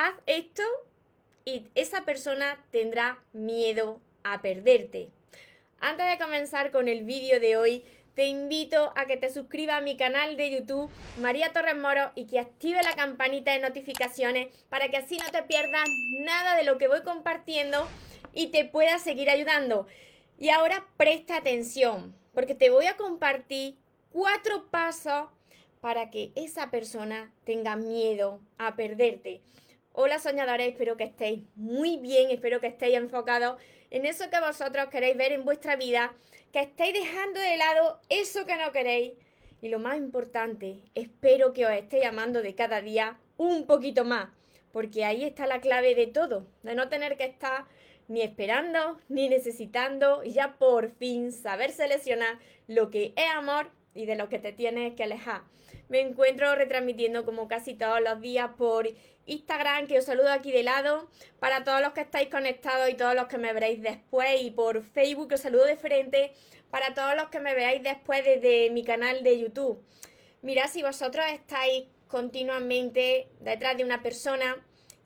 haz esto y esa persona tendrá miedo a perderte. Antes de comenzar con el vídeo de hoy, te invito a que te suscribas a mi canal de YouTube, María Torres Moro, y que active la campanita de notificaciones para que así no te pierdas nada de lo que voy compartiendo y te pueda seguir ayudando. Y ahora presta atención, porque te voy a compartir cuatro pasos para que esa persona tenga miedo a perderte. Hola soñadores, espero que estéis muy bien, espero que estéis enfocados en eso que vosotros queréis ver en vuestra vida, que estéis dejando de lado eso que no queréis. Y lo más importante, espero que os estéis amando de cada día un poquito más, porque ahí está la clave de todo, de no tener que estar ni esperando, ni necesitando, y ya por fin saber seleccionar lo que es amor y de lo que te tienes que alejar. Me encuentro retransmitiendo como casi todos los días por Instagram, que os saludo aquí de lado, para todos los que estáis conectados y todos los que me veréis después, y por Facebook, que os saludo de frente, para todos los que me veáis después desde mi canal de YouTube. Mirad, si vosotros estáis continuamente detrás de una persona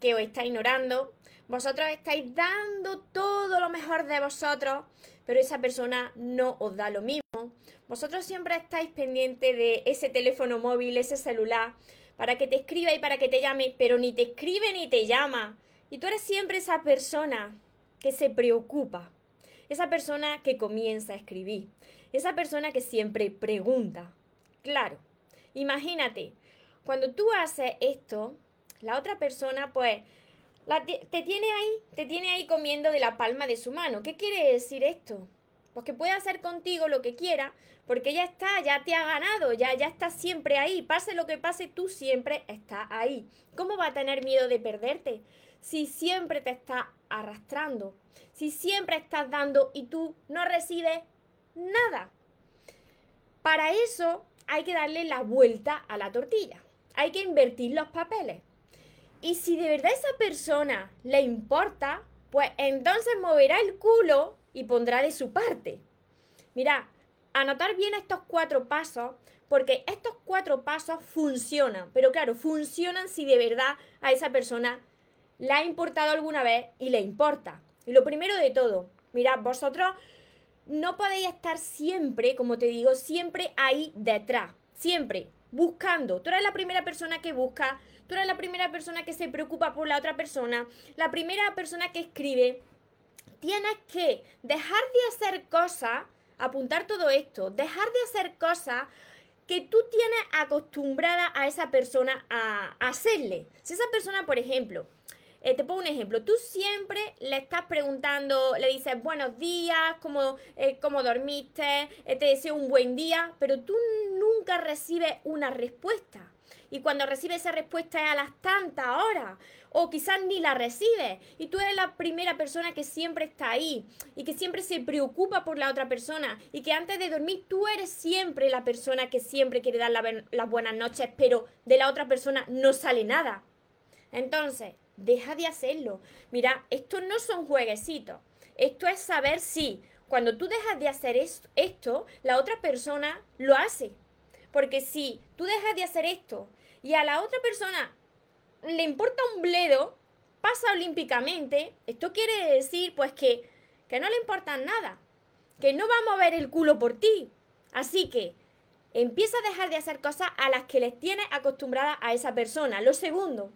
que os está ignorando, vosotros estáis dando todo lo mejor de vosotros, pero esa persona no os da lo mismo. Vosotros siempre estáis pendientes de ese teléfono móvil, ese celular, para que te escriba y para que te llame, pero ni te escribe ni te llama. Y tú eres siempre esa persona que se preocupa, esa persona que comienza a escribir, esa persona que siempre pregunta. Claro, imagínate, cuando tú haces esto, la otra persona pues te tiene ahí, te tiene ahí comiendo de la palma de su mano. ¿Qué quiere decir esto? Pues que puede hacer contigo lo que quiera, porque ya está, ya te ha ganado, ya, ya está siempre ahí. Pase lo que pase, tú siempre estás ahí. ¿Cómo va a tener miedo de perderte? Si siempre te está arrastrando, si siempre estás dando y tú no recibes nada. Para eso hay que darle la vuelta a la tortilla. Hay que invertir los papeles. Y si de verdad esa persona le importa, pues entonces moverá el culo y pondrá de su parte. Mira, anotar bien estos cuatro pasos, porque estos cuatro pasos funcionan, pero claro, funcionan si de verdad a esa persona le ha importado alguna vez y le importa. Y lo primero de todo, mira, vosotros no podéis estar siempre, como te digo, siempre ahí detrás, siempre buscando. Tú eres la primera persona que busca, tú la primera persona que se preocupa por la otra persona, la primera persona que escribe, tienes que dejar de hacer cosas, apuntar todo esto, dejar de hacer cosas que tú tienes acostumbrada a esa persona a, hacerle. Si esa persona, por ejemplo, eh, te pongo un ejemplo, tú siempre le estás preguntando, le dices buenos días, cómo, eh, cómo dormiste, eh, te deseo un buen día, pero tú nunca recibes una respuesta. Y cuando recibes esa respuesta es a las tantas horas o quizás ni la recibe y tú eres la primera persona que siempre está ahí y que siempre se preocupa por la otra persona y que antes de dormir tú eres siempre la persona que siempre quiere dar las buenas noches, pero de la otra persona no sale nada. Entonces, deja de hacerlo. Mira, esto no son jueguecitos. Esto es saber si cuando tú dejas de hacer esto, la otra persona lo hace. Porque si tú dejas de hacer esto y a la otra persona le importa un bledo, pasa olímpicamente, esto quiere decir pues que, que no le importa nada, que no va a mover el culo por ti. Así que empieza a dejar de hacer cosas a las que les tienes acostumbrada a esa persona. Lo segundo,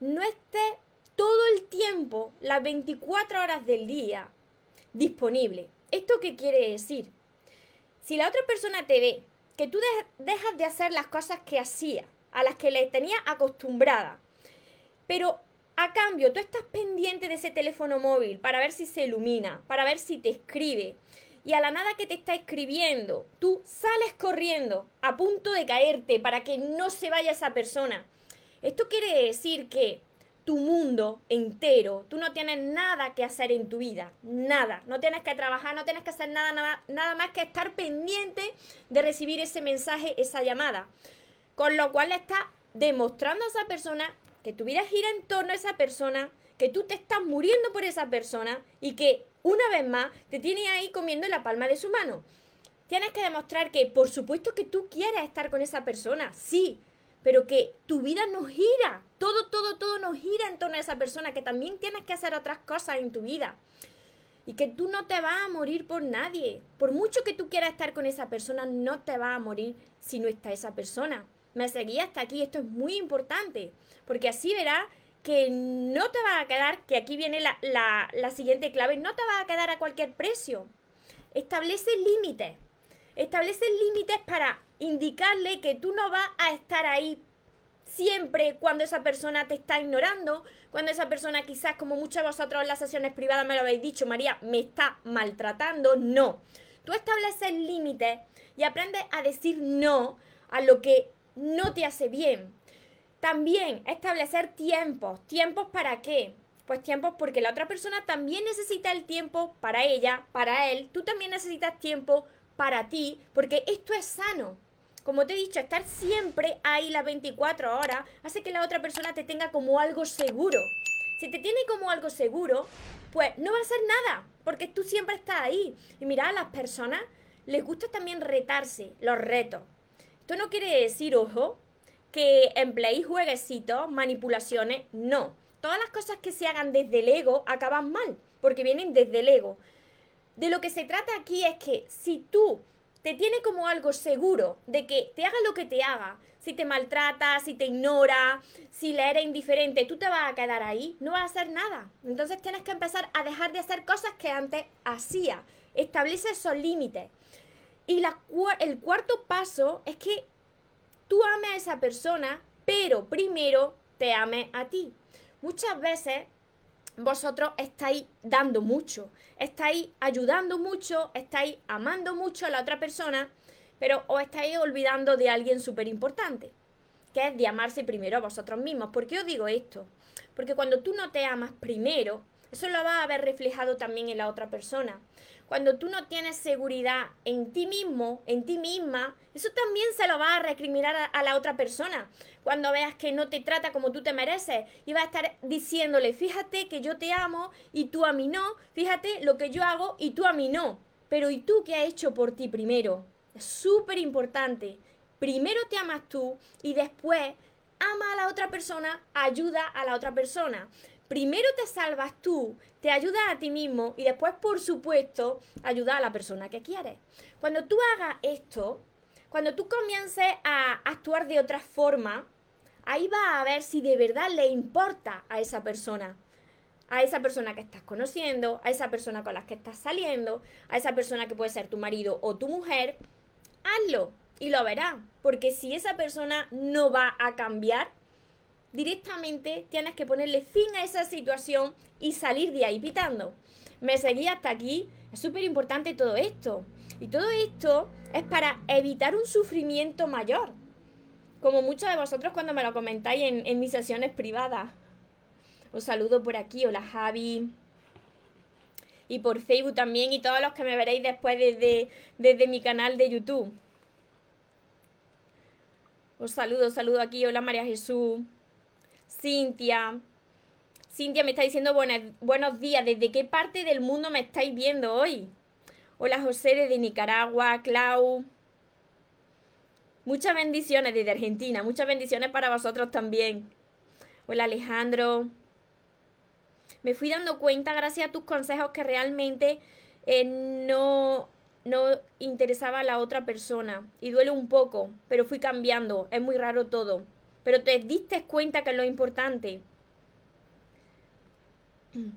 no esté todo el tiempo, las 24 horas del día, disponible. ¿Esto qué quiere decir? Si la otra persona te ve que tú dejas de hacer las cosas que hacía, a las que le tenía acostumbrada. Pero a cambio, tú estás pendiente de ese teléfono móvil para ver si se ilumina, para ver si te escribe. Y a la nada que te está escribiendo, tú sales corriendo a punto de caerte para que no se vaya esa persona. Esto quiere decir que tu mundo entero, tú no tienes nada que hacer en tu vida, nada. No tienes que trabajar, no tienes que hacer nada, nada, nada más que estar pendiente de recibir ese mensaje, esa llamada. Con lo cual le está demostrando a esa persona que tu vida gira en torno a esa persona, que tú te estás muriendo por esa persona y que una vez más te tiene ahí comiendo la palma de su mano. Tienes que demostrar que por supuesto que tú quieres estar con esa persona, sí, pero que tu vida no gira. Todo, todo, todo nos gira en torno a esa persona, que también tienes que hacer otras cosas en tu vida. Y que tú no te vas a morir por nadie. Por mucho que tú quieras estar con esa persona, no te vas a morir si no está esa persona. Me seguí hasta aquí, esto es muy importante, porque así verás que no te va a quedar, que aquí viene la, la siguiente clave, no te va a quedar a cualquier precio. Establece límites. Establece límites para indicarle que tú no vas a estar ahí siempre cuando esa persona te está ignorando, cuando esa persona quizás, como muchos de vosotros en las sesiones privadas me lo habéis dicho, María, me está maltratando. No. Tú estableces límites y aprendes a decir no a lo que no te hace bien. También establecer tiempos. ¿Tiempos para qué? Pues tiempos porque la otra persona también necesita el tiempo para ella, para él. Tú también necesitas tiempo para ti, porque esto es sano. Como te he dicho, estar siempre ahí las 24 horas hace que la otra persona te tenga como algo seguro. Si te tiene como algo seguro, pues no va a ser nada, porque tú siempre estás ahí. Y mira, a las personas les gusta también retarse, los retos. Esto no quiere decir, ojo, que empleéis jueguecitos, manipulaciones, no. Todas las cosas que se hagan desde el ego acaban mal, porque vienen desde el ego. De lo que se trata aquí es que si tú te tiene como algo seguro de que te haga lo que te haga, si te maltrata, si te ignora, si le eres indiferente, tú te vas a quedar ahí, no vas a hacer nada. Entonces tienes que empezar a dejar de hacer cosas que antes hacía. Establece esos límites. Y la, el cuarto paso es que tú ames a esa persona, pero primero te ames a ti. Muchas veces vosotros estáis dando mucho, estáis ayudando mucho, estáis amando mucho a la otra persona, pero os estáis olvidando de alguien súper importante, que es de amarse primero a vosotros mismos. ¿Por qué os digo esto? Porque cuando tú no te amas primero, eso lo va a haber reflejado también en la otra persona. Cuando tú no tienes seguridad en ti mismo, en ti misma, eso también se lo va a recriminar a, a, la otra persona. Cuando veas que no te trata como tú te mereces y va a estar diciéndole, fíjate que yo te amo y tú a mí no, fíjate lo que yo hago y tú a mí no. Pero ¿y tú qué has hecho por ti primero? Es súper importante. Primero te amas tú y después ama a la otra persona, ayuda a la otra persona primero te salvas tú, te ayudas a ti mismo y después, por supuesto, ayuda a la persona que quieres. Cuando tú hagas esto, cuando tú comiences a actuar de otra forma, ahí vas a ver si de verdad le importa a esa persona. A esa persona que estás conociendo, a esa persona con la que estás saliendo, a esa persona que puede ser tu marido o tu mujer, hazlo y lo verás. Porque si esa persona no va a cambiar, directamente tienes que ponerle fin a esa situación y salir de ahí pitando. Me seguí hasta aquí. Es súper importante todo esto. Y todo esto es para evitar un sufrimiento mayor. Como muchos de vosotros cuando me lo comentáis en, mis sesiones privadas. Os saludo por aquí. Hola Javi. Y por Facebook también. Y todos los que me veréis después desde, desde mi canal de YouTube. Os saludo, saludo aquí. Hola María Jesús. Cintia. Cintia me está diciendo buenos, días. ¿Desde qué parte del mundo me estáis viendo hoy? Hola José desde Nicaragua, Clau. Muchas bendiciones desde Argentina. Muchas bendiciones para vosotros también. Hola Alejandro. Me fui dando cuenta gracias a tus consejos que realmente eh, no, no interesaba a la otra persona. Y duele un poco, pero fui cambiando. Es muy raro todo pero te diste cuenta que es lo importante.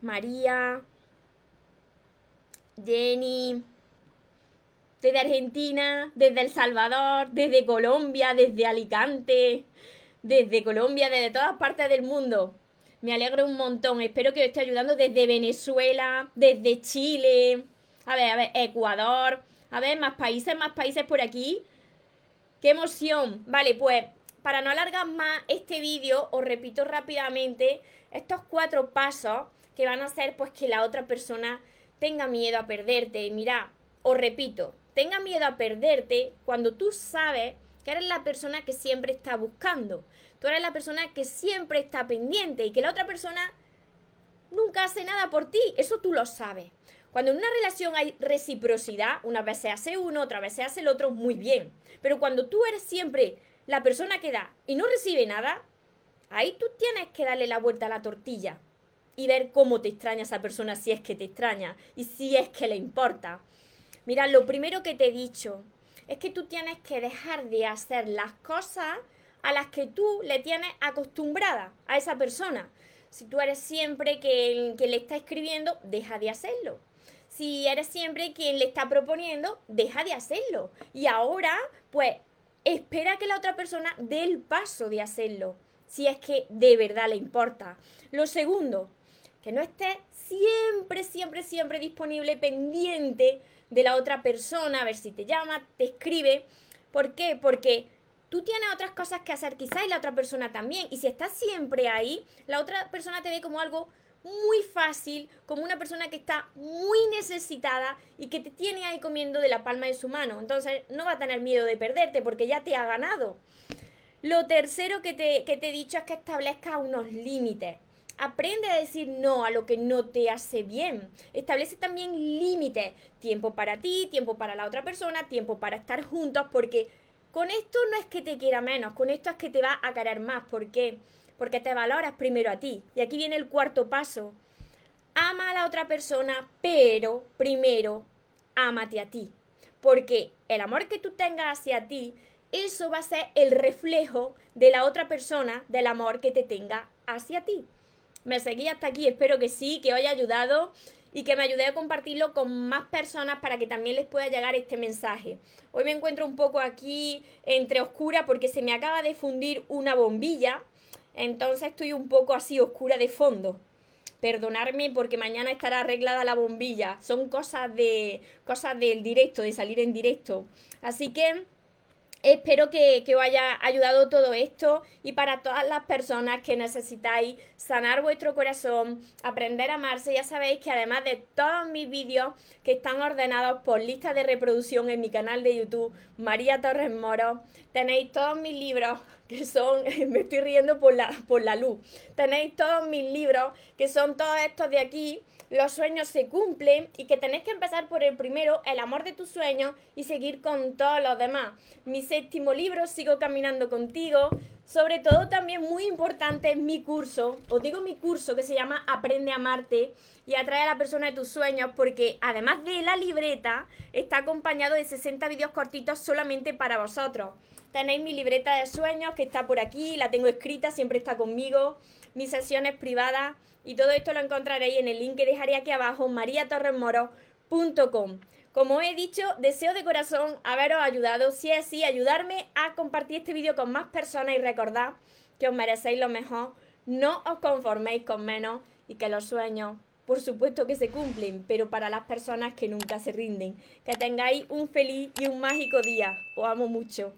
María, Jenny, desde Argentina, desde El Salvador, desde Colombia, desde Alicante, desde Colombia, desde todas partes del mundo. Me alegro un montón. Espero que os esté ayudando desde Venezuela, desde Chile, a ver, a ver, Ecuador, a ver, más países, más países por aquí. ¡Qué emoción! Vale, pues para no alargar más este vídeo, os repito rápidamente estos cuatro pasos que van a hacer pues que la otra persona tenga miedo a perderte. Mira, os repito, tenga miedo a perderte cuando tú sabes que eres la persona que siempre está buscando. Tú eres la persona que siempre está pendiente y que la otra persona nunca hace nada por ti. Eso tú lo sabes. Cuando en una relación hay reciprocidad, una vez se hace uno, otra vez se hace el otro, muy bien. Pero cuando tú eres siempre la persona que da y no recibe nada, ahí tú tienes que darle la vuelta a la tortilla y ver cómo te extraña esa persona, si es que te extraña y si es que le importa. Mira, lo primero que te he dicho es que tú tienes que dejar de hacer las cosas a las que tú le tienes acostumbrada a esa persona. Si tú eres siempre quien, que le está escribiendo, deja de hacerlo. Si eres siempre quien le está proponiendo, deja de hacerlo. Y ahora, pues, espera que la otra persona dé el paso de hacerlo, si es que de verdad le importa. Lo segundo, que no esté siempre, siempre, siempre disponible, pendiente de la otra persona, a ver si te llama, te escribe. ¿Por qué? Porque tú tienes otras cosas que hacer quizás y la otra persona también. Y si estás siempre ahí, la otra persona te ve como algo muy fácil, como una persona que está muy necesitada y que te tiene ahí comiendo de la palma de su mano. Entonces no va a tener miedo de perderte porque ya te ha ganado. Lo tercero que te, que te he dicho es que establezcas unos límites. Aprende a decir no a lo que no te hace bien. Establece también límites. Tiempo para ti, tiempo para la otra persona, tiempo para estar juntos, porque con esto no es que te quiera menos, con esto es que te va a querer más. ¿Por qué? Porque te valoras primero a ti. Y aquí viene el cuarto paso. Ama a la otra persona, pero primero ámate a ti. Porque el amor que tú tengas hacia ti, eso va a ser el reflejo de la otra persona, del amor que te tenga hacia ti me seguí hasta aquí, espero que sí, que os haya ayudado y que me ayude a compartirlo con más personas para que también les pueda llegar este mensaje. Hoy me encuentro un poco aquí entre oscura porque se me acaba de fundir una bombilla, entonces estoy un poco así oscura de fondo. Perdonarme porque mañana estará arreglada la bombilla. Son cosas de cosas del directo, de salir en directo. Así que Espero que, os haya ayudado todo esto. Y para todas las personas que necesitáis sanar vuestro corazón, aprender a amarse, ya sabéis que además de todos mis vídeos que están ordenados por lista de reproducción en mi canal de YouTube, María Torres Moro, tenéis todos mis libros que son, me estoy riendo por la, por la luz, tenéis todos mis libros que son todos estos de aquí los sueños se cumplen y que tenés que empezar por el primero, el amor de tus sueños, y seguir con todos los demás. Mi séptimo libro, Sigo Caminando Contigo. Sobre todo también muy importante es mi curso, os digo mi curso que se llama Aprende a amarte y atrae a la persona de tus sueños porque además de la libreta está acompañado de 60 vídeos cortitos solamente para vosotros. Tenéis mi libreta de sueños que está por aquí, la tengo escrita, siempre está conmigo, mis sesiones privadas y todo esto lo encontraréis en el link que dejaré aquí abajo, mariatorresmoro.com. Como he dicho, deseo de corazón haberos ayudado, si es así, ayudarme a compartir este vídeo con más personas y recordad que os merecéis lo mejor, no os conforméis con menos y que los sueños, por supuesto que se cumplen, pero para las personas que nunca se rinden. Que tengáis un feliz y un mágico día. Os amo mucho.